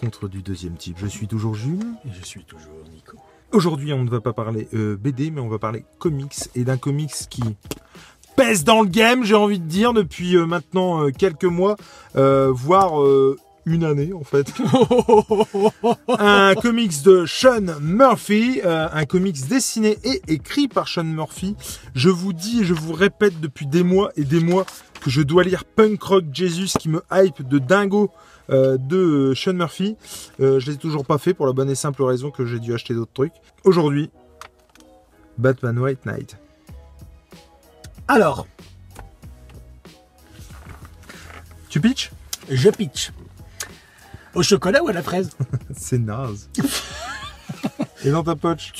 Rencontre du deuxième type. Je suis toujours Jules. Et je suis toujours Nico. Aujourd'hui, on ne va pas parler euh, BD, mais on va parler comics et d'un comics qui pèse dans le game, j'ai envie de dire, depuis euh, maintenant euh, quelques mois, voire une année en fait. un comics de Sean Murphy, euh, un comics dessiné et écrit par Sean Murphy. Je vous dis et je vous répète depuis des mois et des mois que je dois lire Punk Rock Jesus qui me hype de dingo euh, de Sean Murphy. Euh, je l'ai toujours pas fait pour la bonne et simple raison que j'ai dû acheter d'autres trucs. Aujourd'hui, Batman White Knight. Alors, Tu pitch je pitch. Au chocolat ou à la fraise? C'est naze. et dans ta poche.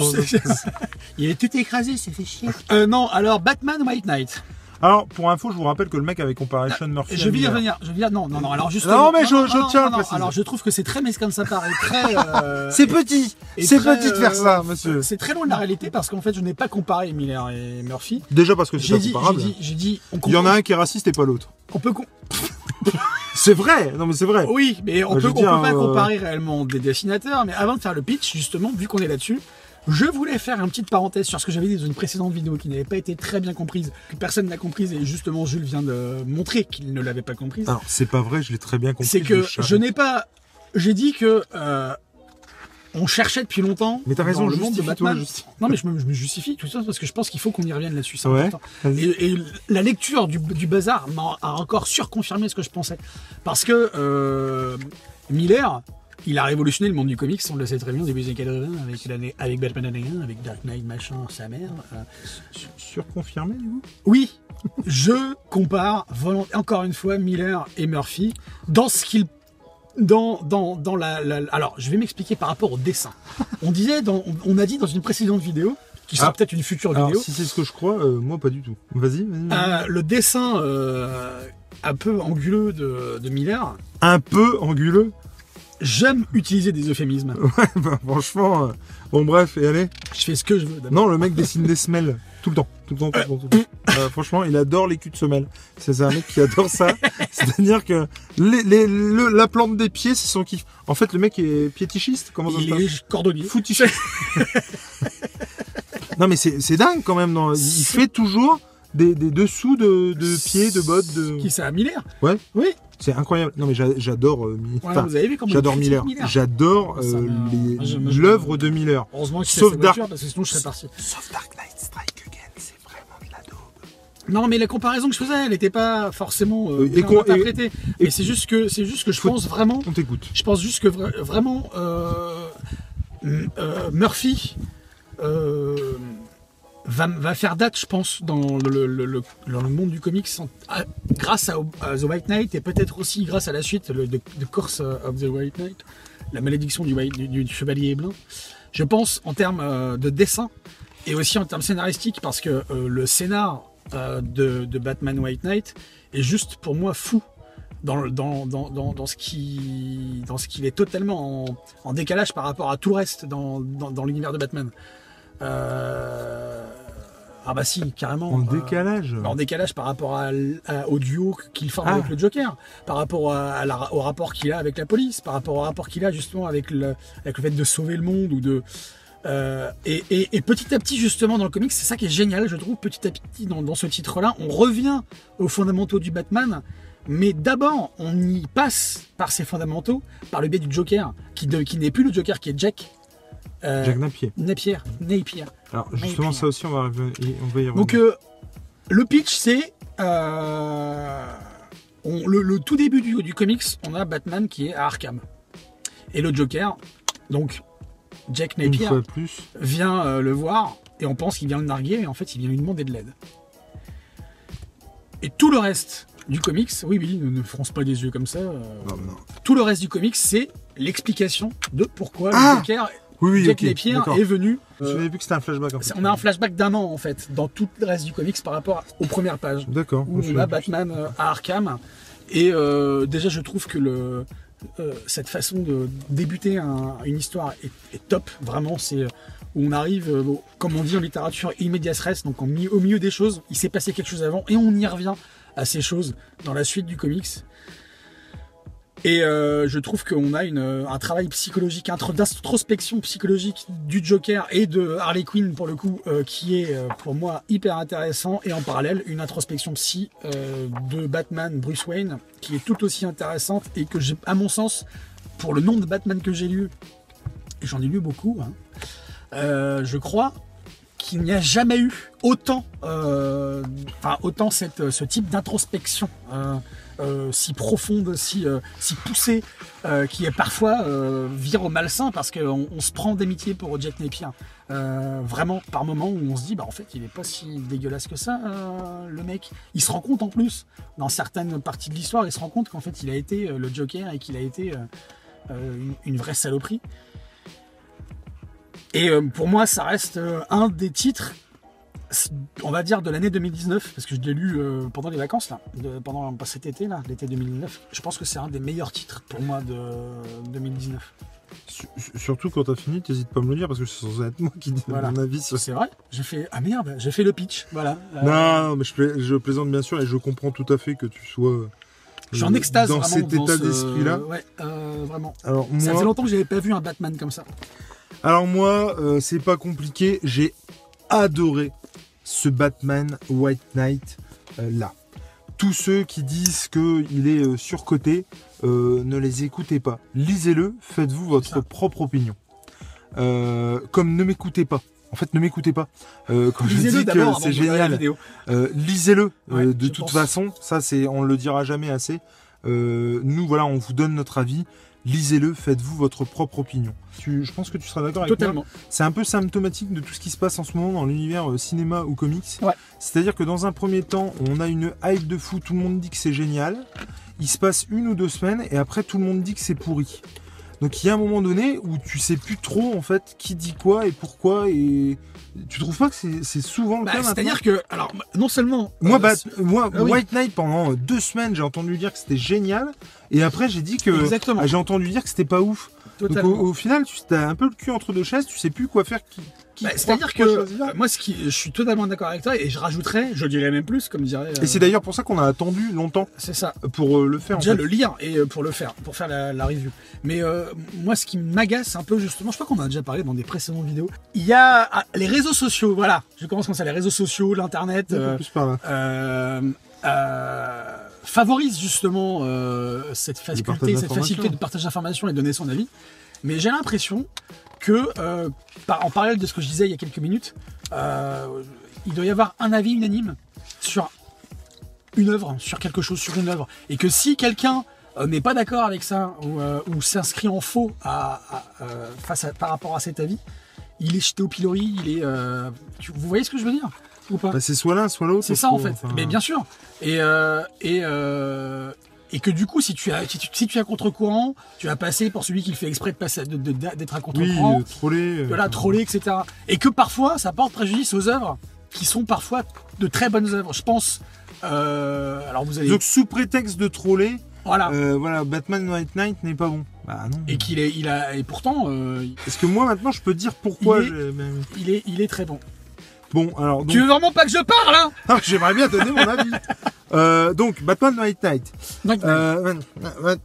Il est tout écrasé, c'est fait chier. Euh, non, alors Batman White Knight. Alors, pour info, je vous rappelle que le mec avait comparé Sean Murphy. Je vais y revenir. Je vais non, non, non. Alors justement. Non, mais je- je tiens à le préciser. Alors je trouve que c'est très mesquin de sa part et très. euh, C'est petit et C'est petit de faire euh, ça, monsieur. C'est très loin de la réalité parce qu'en fait, je n'ai pas comparé Miller et Murphy. Déjà parce que c'est pas dit, comparable. dit, j'ai dit, on Il y en a un qui est raciste et pas l'autre. On peut. C'est vrai Non mais c'est vrai. Oui, mais on Bah, je peut, on dire, peut pas euh, comparer réellement des dessinateurs. Mais avant de faire le pitch, justement, vu qu'on est là-dessus, je voulais faire une petite parenthèse sur ce que j'avais dit dans une précédente vidéo qui n'avait pas été très bien comprise, que personne n'a comprise, et justement Jules vient de montrer qu'il ne l'avait pas comprise. Alors, c'est pas vrai, je l'ai très bien compris. C'est que je n'ai pas. J'ai dit que euh, on cherchait depuis longtemps. Mais t'as raison, dans le monde de Batman. justifie. Non, mais je me, je me justifie tout ça parce que je pense qu'il faut qu'on y revienne là-dessus. Ouais. Et, et la lecture du, du bazar m'a encore surconfirmé ce que je pensais. Parce que euh, Miller, il a révolutionné le monde du comics, on le sait très bien, au début des années 80, avec, l'année- avec Batman année 1, avec Dark Knight, machin, sa mère. euh. Sur- Surconfirmé, du coup? Oui, je compare volont- encore une fois Miller et Murphy dans ce qu'ils dans, dans, dans la, la- Alors, je vais m'expliquer par rapport au dessin. On disait, dans, on, on a dit dans une précédente vidéo, qui sera Ah. peut-être une future Alors, vidéo, si c'est ce que je crois, euh, moi pas du tout. Vas-y, vas-y. vas-y. euh, le dessin euh, un peu anguleux de, de Miller. Un peu anguleux? J'aime utiliser des euphémismes. Ouais, bah franchement... euh, Bon bref, et allez. Je fais ce que je veux. d'abord. Non, le mec dessine des semelles. Tout le temps, tout le temps, tout le temps, tout le temps. Euh, franchement, il adore les culs de semelles. C'est c'est un mec qui adore ça. C'est-à-dire que les, les- le- la plante des pieds, c'est son kiff. En fait, le mec est piétichiste. Comment ça se Il passe est cordonnier. Foutichiste. non, mais c'est c'est dingue quand même. non. Il fait toujours des, des dessous de, de pieds, de bottes. De... Qui ça Miller Ouais. Oui. C'est incroyable. Non, mais j'a- j'adore euh, Voilà, enfin, vous avez vu comment J'adore il Miller. J'adore Ça euh, l'œuvre de Miller. Heureusement qu'il Sauf sa Dark- voiture parce que sinon je serais parti. Sauf Dark Knight Strike Again, c'est vraiment de la daube. Non, mais la comparaison que je faisais, elle n'était pas forcément euh, et interprétée. et- Mais c'est juste que c'est juste que je pense vraiment, On t'écoute. je pense juste que vra- vraiment euh, Murphy va, va faire date, je pense, dans le, le- le- dans le monde du comics, en- grâce à, The White Knight et peut-être aussi grâce à la suite de, Course of the White Knight, la malédiction du, Chevalier Blanc. Je pense en termes euh, de dessin et aussi en termes scénaristiques parce que euh, le scénar euh, de, Batman White Knight est juste pour moi fou dans, ce qui dans ce qu'il est totalement en, décalage par rapport à tout le reste dans, l'univers de Batman. Euh, Ah bah si, carrément. En euh, décalage. en décalage par rapport à l- à- au duo qu'il forme Ah. avec le Joker, par rapport à, à la- au rapport qu'il a avec la police, par rapport au rapport qu'il a justement avec le, avec le fait de sauver le monde ou de euh, et, et- et petit à petit justement dans le comics, c'est ça qui est génial, je trouve. Petit à petit dans, dans ce titre-là, on revient aux fondamentaux du Batman, mais d'abord on y passe par ces fondamentaux, par le biais du Joker, qui, de- qui n'est plus le Joker, qui est Jack. euh, Jack Napier. Napier, Napier. Alors justement, Napier. ça aussi, on va, revenir- on va y revenir. Donc euh, le pitch c'est euh, le, le tout début du, du comics, on a Batman qui est à Arkham et le Joker, donc Jack Napier plus. vient euh, le voir et on pense qu'il vient le narguer, mais en fait il vient lui demander de l'aide. Et tout le reste du comics, oui oui, ne, ne fronce pas des yeux comme ça. euh, Non, non. tout le reste du comics c'est l'explication de pourquoi Ah le Joker, Oui, oui, Jack. Napier est venu. Euh, savais plus que c'était un flashback. En fait. c'est- on a un flashback d'un an en fait dans tout le reste du comics par rapport aux premières pages D'accord. où on a. Batman euh, à Arkham et euh, déjà je trouve que le euh, cette façon de débuter un- une histoire est, est top vraiment c'est euh, où on arrive euh, comme on dit en littérature immédiat res donc en au milieu des choses il s'est passé quelque chose avant et on y revient à ces choses dans la suite du comics Et euh, je trouve qu'on a une, un travail psychologique, d'introspection psychologique du Joker et de Harley Quinn pour le coup, euh, qui est euh, pour moi hyper intéressant. Et en parallèle, une introspection psy euh, de Batman Bruce Wayne, qui est tout aussi intéressante et que à mon sens, pour le nombre de Batman que j'ai lu, et j'en ai lu beaucoup, hein, euh, je crois qu'il n'y a jamais eu autant, euh, autant cette, ce type d'introspection euh, si profonde, si, euh, poussée, euh, qui est parfois vire au malsain parce qu'on on se prend d'amitié pour Jack Napier. Vraiment, par moment où on se dit, bah en fait, il est pas si dégueulasse que ça, le mec. Il se rend compte en plus, dans certaines parties de l'histoire, il se rend compte qu'en fait, il a été le Joker et qu'il a été une, vraie saloperie. Et pour moi, ça reste un des titres, on va dire, de l'année 2019, parce que je l'ai lu euh, pendant les vacances, là, de- pendant pas cet été, là, l'été 2019. Je pense que c'est un des meilleurs titres pour moi de 2019. Su- Surtout quand t'as fini, t'hésites pas à me le dire parce que c'est censé être moi qui Voilà. mon avis C'est vrai J'ai fait. Ah merde, j'ai fait le pitch, voilà. Euh, Non, non, mais je, pla- je plaisante bien sûr et je comprends tout à fait que tu sois je suis en extase dans vraiment cet état ce- d'esprit-là. Ouais, euh, vraiment. Alors Ça faisait longtemps que j'avais pas vu un Batman comme ça. alors moi, euh, c'est pas compliqué. J'ai adoré ce Batman White Knight euh, là. Tous ceux qui disent qu'il est euh, surcoté, euh, ne les écoutez pas. Lisez-le, faites-vous votre propre opinion. Comme ne m'écoutez pas. En fait, ne m'écoutez pas. Quand je dis que c'est la génial, lisez-le Ouais, de toute pense. façon. Ça, c'est, on le dira jamais assez. Nous, voilà, on vous donne notre avis. Lisez-le, faites-vous votre propre opinion. Tu- je pense que tu seras d'accord avec moi. Totalement. C'est un peu symptomatique de tout ce qui se passe en ce moment dans l'univers euh, cinéma ou comics. Ouais. C'est-à-dire que dans un premier temps, on a une hype de fou, tout le monde dit que c'est génial. Il se passe une ou deux semaines et après tout le monde dit que c'est pourri. Donc il y a un moment donné où tu sais plus trop en fait qui dit quoi et pourquoi et tu trouves pas que c'est souvent le Bah, cas C'est-à-dire que, alors, non seulement. moi, euh, c'est- moi Ah oui. White Knight, pendant euh, deux semaines, j'ai entendu dire que c'était génial. Et après, j'ai dit que. Ah, j'ai entendu dire que c'était pas ouf. Donc, au final, tu as un peu le cul entre deux chaises, tu sais plus quoi faire. Qui, qui Bah, C'est-à-dire que choisir. euh, moi, ce qui, je suis totalement d'accord avec toi et je rajouterais, je dirais même plus, comme dirait. euh, Et c'est d'ailleurs pour ça qu'on a attendu longtemps C'est ça. pour euh, le faire. en Déjà fait. le lire et euh, pour le faire, pour faire la, la review. Mais euh, moi, ce qui m'agace un peu justement, je crois qu'on en a déjà parlé dans des précédentes vidéos. Il y a ah, les réseaux sociaux. Voilà, je commence comme ça. Les réseaux sociaux, l'internet. Euh, plus par là. euh, euh, favorise justement euh, cette faculté, cette facilité de partage d'informations et de donner son avis. Mais j'ai l'impression que, euh, par- en parallèle de ce que je disais il y a quelques minutes, euh, il doit y avoir un avis unanime sur une œuvre, sur quelque chose, sur une œuvre, et que si quelqu'un euh, n'est pas d'accord avec ça ou, ou s'inscrit en faux à, à- face à, par rapport à cet avis, il est jeté au pilori, il est. tu- vous voyez ce que je veux dire? Ou pas? Bah, c'est soit l'un, soit l'autre. c'est ça en fait. enfin, Mais bien sûr. Et et et que du coup, si tu as si tu, si tu es à contre-courant, tu vas passer pour celui qui fait exprès de passer de- de- d'être à Oui, contre-courant, euh, troller. euh, voilà, troller, etc. Et que parfois, ça porte préjudice aux œuvres qui sont parfois de très bonnes œuvres. Je pense. euh, alors vous allez. Donc, sous prétexte de troller, voilà. euh, voilà, Batman White Knight n'est pas bon. Bah non. Et qu'il est, il a, et pourtant, Est-ce que moi maintenant je peux dire pourquoi Il est- j'ai- il est, il est très bon. Bon, alors. donc- Tu veux vraiment pas que je parle, hein? Ah, J'aimerais bien donner mon avis. Euh, donc, Batman. Donc, Euh,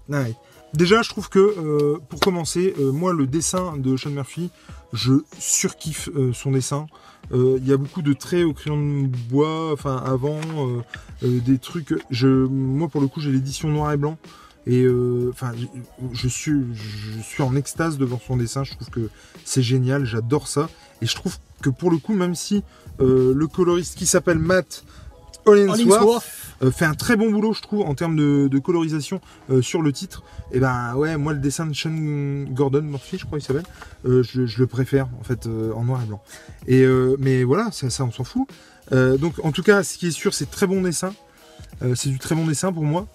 Knight. Déjà, je trouve que, euh, pour commencer, euh, moi, le dessin de Sean Murphy, je surkiffe euh, son dessin. Euh, Il y a beaucoup de traits au crayon de bois, enfin, avant, des trucs. Je, moi, pour le coup, j'ai l'édition noir et blanc. Et enfin, je, je suis, je suis en extase devant son dessin. Je trouve que c'est génial, j'adore ça. Et je trouve que pour le coup, même si euh, le coloriste qui s'appelle Matt Hollingsworth, fait un très bon boulot, je trouve, en termes de, colorisation euh, sur le titre. Et ben ouais, moi le dessin de Sean Gordon Murphy, je crois qu'il s'appelle, euh, je, le préfère en fait euh, en noir et blanc. Et euh, mais voilà, ça, ça on s'en fout. Euh, donc en tout cas, ce qui est sûr, c'est très bon dessin. Euh, c'est du très bon dessin pour moi.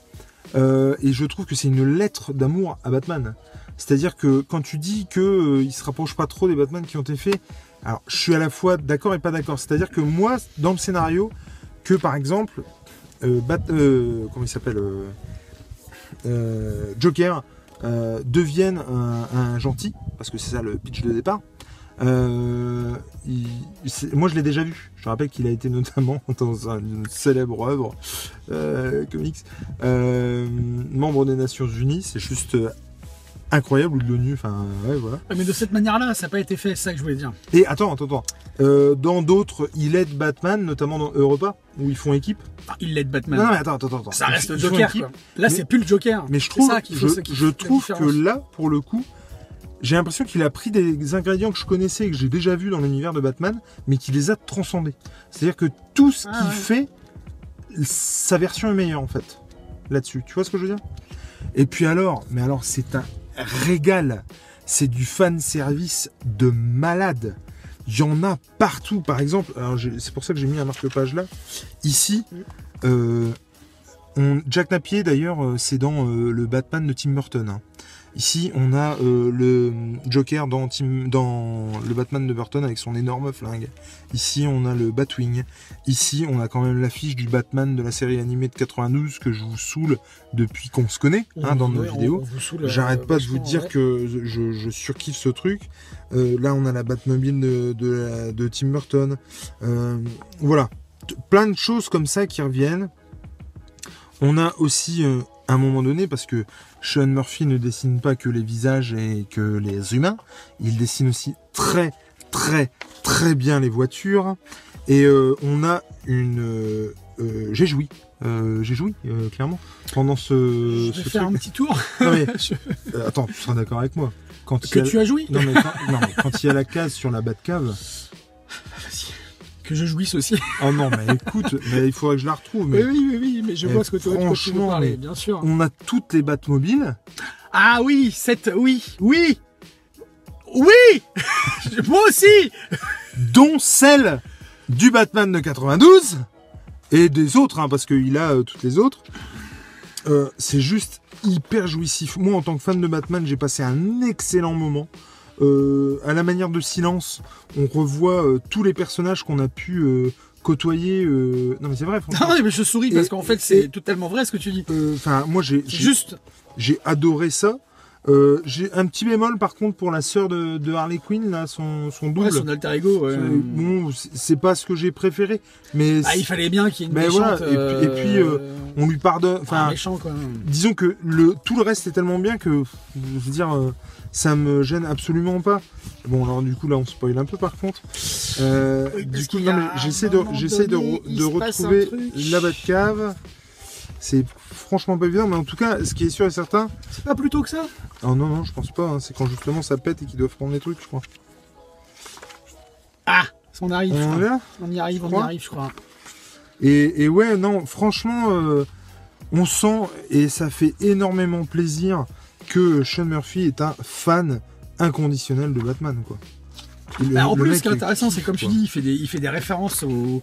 Euh, et je trouve que c'est une lettre d'amour à Batman. C'est-à-dire que quand tu dis que euh, il se rapproche pas trop des Batman qui ont été faits, alors je suis à la fois d'accord et pas d'accord. C'est-à-dire que moi, dans le scénario, que par exemple, euh, Bat- euh, comment il s'appelle euh, euh, Joker euh, devienne un, gentil, parce que c'est ça le pitch de départ, Euh, moi, je l'ai déjà vu. Je rappelle qu'il a été notamment dans une célèbre œuvre euh, comics, euh, membre des Nations Unies. C'est juste euh, incroyable ou de l'ONU. Enfin, ouais, voilà. Ouais, Mais de cette manière-là, ça n'a pas été fait, c'est ça que je voulais dire. Et attends, attends, attends. Euh, dans d'autres, il aide Batman, notamment dans Europa, où ils font équipe? Enfin, il l'aide Batman. Non, non, mais attends, attends, attends. ça reste le Joker. quoi. Là, c'est plus le Joker. Mais je trouve, ça qui je, faut- c'est qui je fait la trouve que là, pour le coup, j'ai l'impression qu'il a pris des ingrédients que je connaissais et que j'ai déjà vus dans l'univers de Batman, mais qu'il les a transcendés. C'est-à-dire que tout ce Ah qu'il ouais. fait, sa version est meilleure en fait. Là-dessus, tu vois ce que je veux dire? Et puis alors, mais alors c'est un régal. C'est du fan service de malade. Il y en a partout. Par exemple, c'est pour ça que j'ai mis un marque-page là. Ici, euh, on- Jack Napier, d'ailleurs, euh, c'est dans euh, le Batman de Tim Burton. hein. Ici, on a euh, le Joker dans, Tim, dans le Batman de Burton avec son énorme flingue. Ici, on a le Batwing. Ici, on a quand même l'affiche du Batman de la série animée de 92 que je vous saoule depuis qu'on se connaît hein, dans nos Ouais, vidéos. euh, J'arrête pas de vous dire ouais. que je, je surkiffe ce truc. Euh, là, on a la Batmobile de, de, la- de Tim Burton. Euh, voilà. Plein de choses comme ça qui reviennent. On a aussi, euh, à un moment donné, parce que Sean Murphy ne dessine pas que les visages et que les humains, il dessine aussi très, très, très bien les voitures. Et euh, on a une... euh, euh, j'ai joui. J'ai joui, clairement, pendant ce, Je ce vais faire truc. un petit tour. Non, mais Je- attends, tu seras d'accord avec moi. Quand que a... tu as joui non, mais quand... non, mais quand il y a la case sur la Batcave. Que je jouisse aussi. Oh non, mais écoute, mais il faudrait que je la retrouve. Mais Oui, oui, oui, oui, mais je vois ce que tu veux franchement, parler, bien sûr. on a toutes les Batmobiles. Ah oui, cette, oui, oui, oui, moi aussi. dont celle du Batman de 92 et des autres, hein, parce qu'il a euh, toutes les autres. Euh, c'est juste hyper jouissif. Moi, en tant que fan de Batman, j'ai passé un excellent moment. Euh, à la manière de Silence, on revoit euh, tous les personnages qu'on a pu euh, côtoyer. Non, mais c'est vrai. Non, mais je souris parce qu'en fait, c'est totalement vrai ce que tu dis. Enfin, moi, j'ai- juste. j'ai adoré ça. Euh, j'ai un petit bémol par contre pour la sœur de, de Harley Quinn, là, son, son double. Ouais, son alter ego. ouais. C'est- Bon, c'est pas ce que j'ai préféré, mais Ah, il fallait bien qu'il y ait une Mais méchante. voilà, et puis- et puis, euh, euh, on lui pardonne. Enfin, disons que le tout le reste est tellement bien que, je veux dire, ça me gêne absolument pas. Bon, alors du coup là, on spoil un peu par contre. Euh, Oui, du coup, non, mais j'essaie de, j'essaie retrouver la Batcave. C'est franchement pas évident, mais en tout cas, ce qui est sûr et certain. C'est pas plus tôt que ça? Oh non, non, je pense pas. hein, c'est quand justement ça pète et qu'ils doivent prendre les trucs, je crois. Ah, on arrive. je On crois. y arrive, on y arrive, je crois. Et, et ouais, non, franchement, euh, on sent et ça fait énormément plaisir que Sean Murphy est un fan inconditionnel de Batman, quoi. Le- Bah, en plus, ce qui est intéressant, c'est comme tu dis, il fait des, il fait des références aux,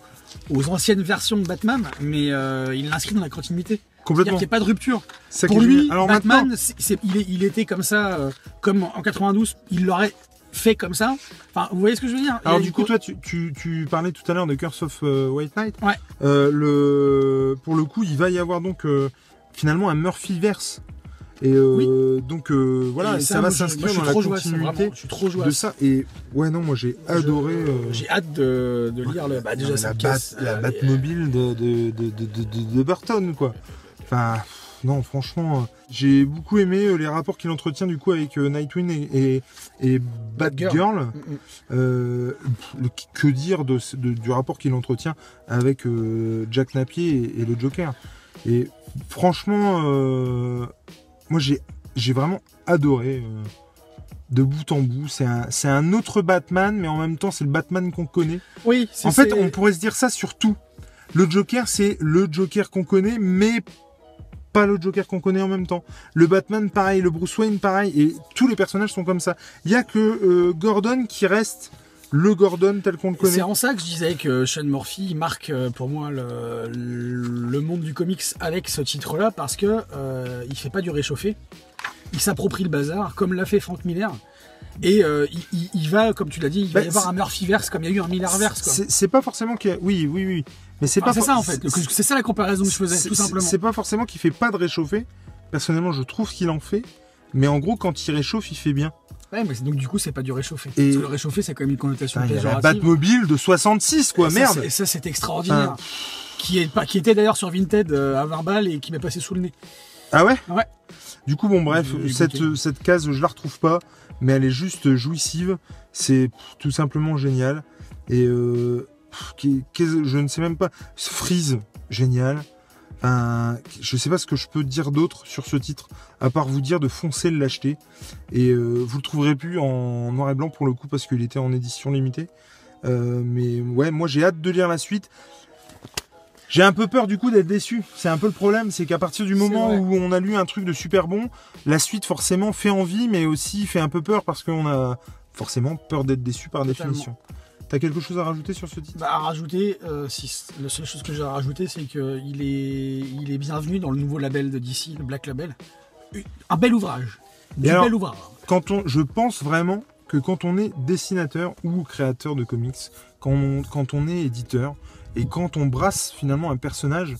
aux anciennes versions de Batman, mais euh, il l'inscrit dans la continuité. Complètement. qu'il n'y a pas de rupture. Ça Pour lui, Batman, il, est- il était comme ça, euh, comme en 92, il l'aurait fait comme ça. Enfin, vous voyez ce que je veux dire? Il alors du coup, co- toi, tu, tu, tu parlais tout à l'heure de Curse of euh, White Knight. Ouais. Euh, le, pour le coup, il va y avoir donc finalement un Murphyverse. Et euh, donc euh, voilà, Et ça, va s'inscrire dans la continuité vraiment- Je suis trop de ça. Et ouais, non, moi j'ai adoré. euh, J'ai hâte de, de lire le. Bah, déjà, la, Bat, la Batmobile de, de, de, Burton, quoi. Enfin, non, franchement, j'ai beaucoup aimé les rapports qu'il entretient du coup avec Nightwing et, et, et Batgirl. Mm, mm. Que dire du rapport qu'il entretient avec Jack Napier et, et le Joker Et franchement, moi j'ai j'ai vraiment adoré. euh, de bout en bout, c'est un, c'est un autre Batman, mais en même temps, c'est le Batman qu'on connaît. Oui, c'est En fait, on pourrait se dire ça sur tout. Le Joker, c'est le Joker qu'on connaît, mais pas le Joker qu'on connaît en même temps. Le Batman, pareil. Le Bruce Wayne, pareil. Et tous les personnages sont comme ça. Il y a que euh, Gordon qui reste le Gordon tel qu'on le connaît. C'est en ça que je disais que Sean Murphy marque euh, pour moi le, le monde du comics avec ce titre-là parce que euh, il fait pas du réchauffé, il s'approprie le bazar comme l'a fait Frank Miller et euh, il, il- il va, comme tu l'as dit, il va Bah, y avoir un Murphyverse comme il y a eu un Millerverse. C'est pas forcément qu'il y a... Oui, oui, oui. Mais c'est Enfin, pas c'est ça en fait. c'est- ça la comparaison que je faisais tout simplement. C'est pas forcément qu'il fait pas de réchauffer. Personnellement, je trouve qu'il en fait. Mais en gros, quand il réchauffe, il fait bien. Ouais, mais donc du coup, c'est pas du réchauffé. Et- Parce que le réchauffé, c'est quand même une connotation Putain, Il y a la péjorative. Batmobile de 66, quoi, Et ça, merde. c'est- Et ça, c'est extraordinaire. Enfin, Qui, est, qui était d'ailleurs sur Vinted euh, à 20 balles et qui m'est passé sous le nez. Ah ouais? Ouais. Du coup, bon, bref, cette, goûté. cette case, je la retrouve pas, mais elle est juste jouissive. C'est tout simplement génial. Et euh, pff, je ne sais même pas. Freeze, génial. Je sais pas ce que je peux dire d'autre sur ce titre, à part vous dire de foncer le l'acheter. Et euh, vous le trouverez plus en noir et blanc pour le coup, parce qu'il était en édition limitée. Euh, mais ouais, moi j'ai hâte de lire la suite. J'ai un peu peur du coup d'être déçu. C'est un peu le problème, c'est qu'à partir du moment où on a lu un truc de super bon, la suite forcément fait envie, mais aussi fait un peu peur parce qu'on a forcément peur d'être déçu par Totalement. définition. T'as quelque chose à rajouter sur ce titre? Bah, à rajouter, euh, si, la seule chose que j'ai à rajouter, c'est qu'il est, il est bienvenu dans le nouveau label de DC, le Black Label. Un bel ouvrage. Alors- bel ouvrage. quand on, je pense vraiment que quand on est dessinateur ou créateur de comics, quand on, quand on est éditeur et quand on brasse finalement un personnage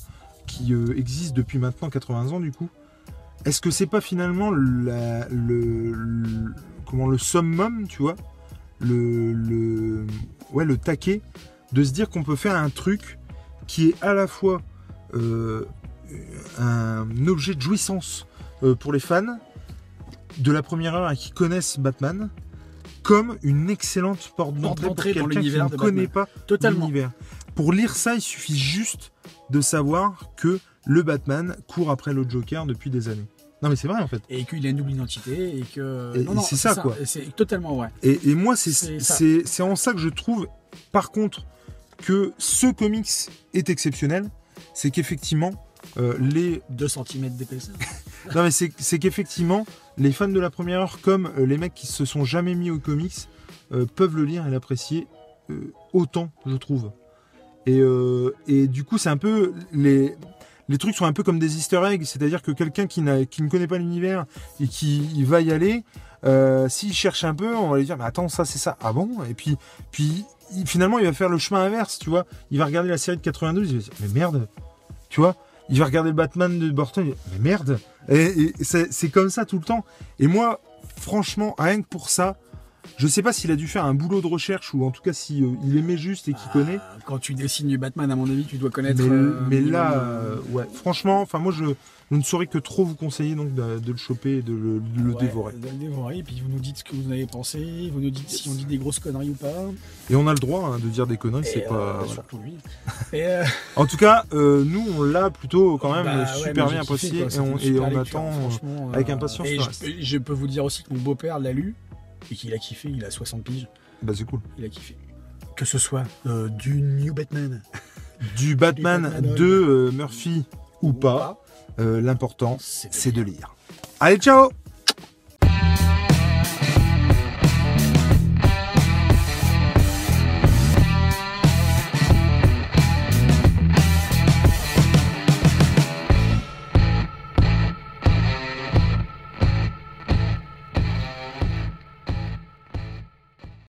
qui euh, existe depuis maintenant 80 ans du coup, est-ce que c'est pas finalement la- le, le- comment le summum, tu vois, le, le ouais le taquet de se dire qu'on peut faire un truc qui est à la fois euh, un objet de jouissance euh, pour les fans de la première heure et qui connaissent Batman comme une excellente porte d'entrée pour quelqu'un qui ne connaît pas Totalement. l'univers. Pour lire ça, il suffit juste de savoir que le Batman court après le Joker depuis des années. Non mais c'est vrai en fait. Et qu'il a une double identité et que. Non, non, c'est ça, quoi. C'est totalement vrai. Et, et moi, c'est en ça que je trouve, par contre, que ce comics est exceptionnel. C'est qu'effectivement, euh, les 2 cm d'épaisseur. Non mais c'est qu'effectivement, les fans de la première heure, comme euh, les mecs qui se sont jamais mis aux comics, euh, peuvent le lire et l'apprécier autant, je trouve. Et, et du coup, c'est un peu les les trucs sont un peu comme des Easter eggs, c'est-à-dire que quelqu'un qui, ne connaît pas l'univers et qui va y aller, euh, s'il cherche un peu, on va lui dire mais attends ça c'est ça, ah bon? Et puis puis finalement il va faire le chemin inverse, tu vois. Il va regarder la série de 92, il va dire mais merde, tu vois. Il va regarder Batman de Burton, il va dire, mais merde. Et, et c'est comme ça tout le temps. Et moi, franchement, rien que pour ça, je sais pas s'il a dû faire un boulot de recherche ou en tout cas si euh, il aimait juste et qu'il connaît. Ah, Quand tu dessines du Batman, à mon avis, tu dois connaître. Mais, euh, mais là, euh, ouais, franchement, enfin moi je, je ne saurais que trop vous conseiller donc de, de le choper et de le, de le ouais, dévorer. De le dévorer, et puis vous nous dites ce que vous en avez pensé, vous nous dites si on dit des grosses conneries ou pas. Et on a le droit hein, de dire des conneries, c'est pas. voilà. Surtout lui. Et, En tout cas, nous on l'a plutôt quand même bah, super bien apprécié et on, une et super on lecture, attend. avec impatience Et je peux vous dire aussi que mon beau-père l'a lu et qu'il a kiffé, il a 60 piges, Bah c'est cool. il a kiffé. Que ce soit euh, du New Batman Du Batman Batman, de euh, Murphy ou ou pas, euh, l'important c'est c'est de lire. Allez, ciao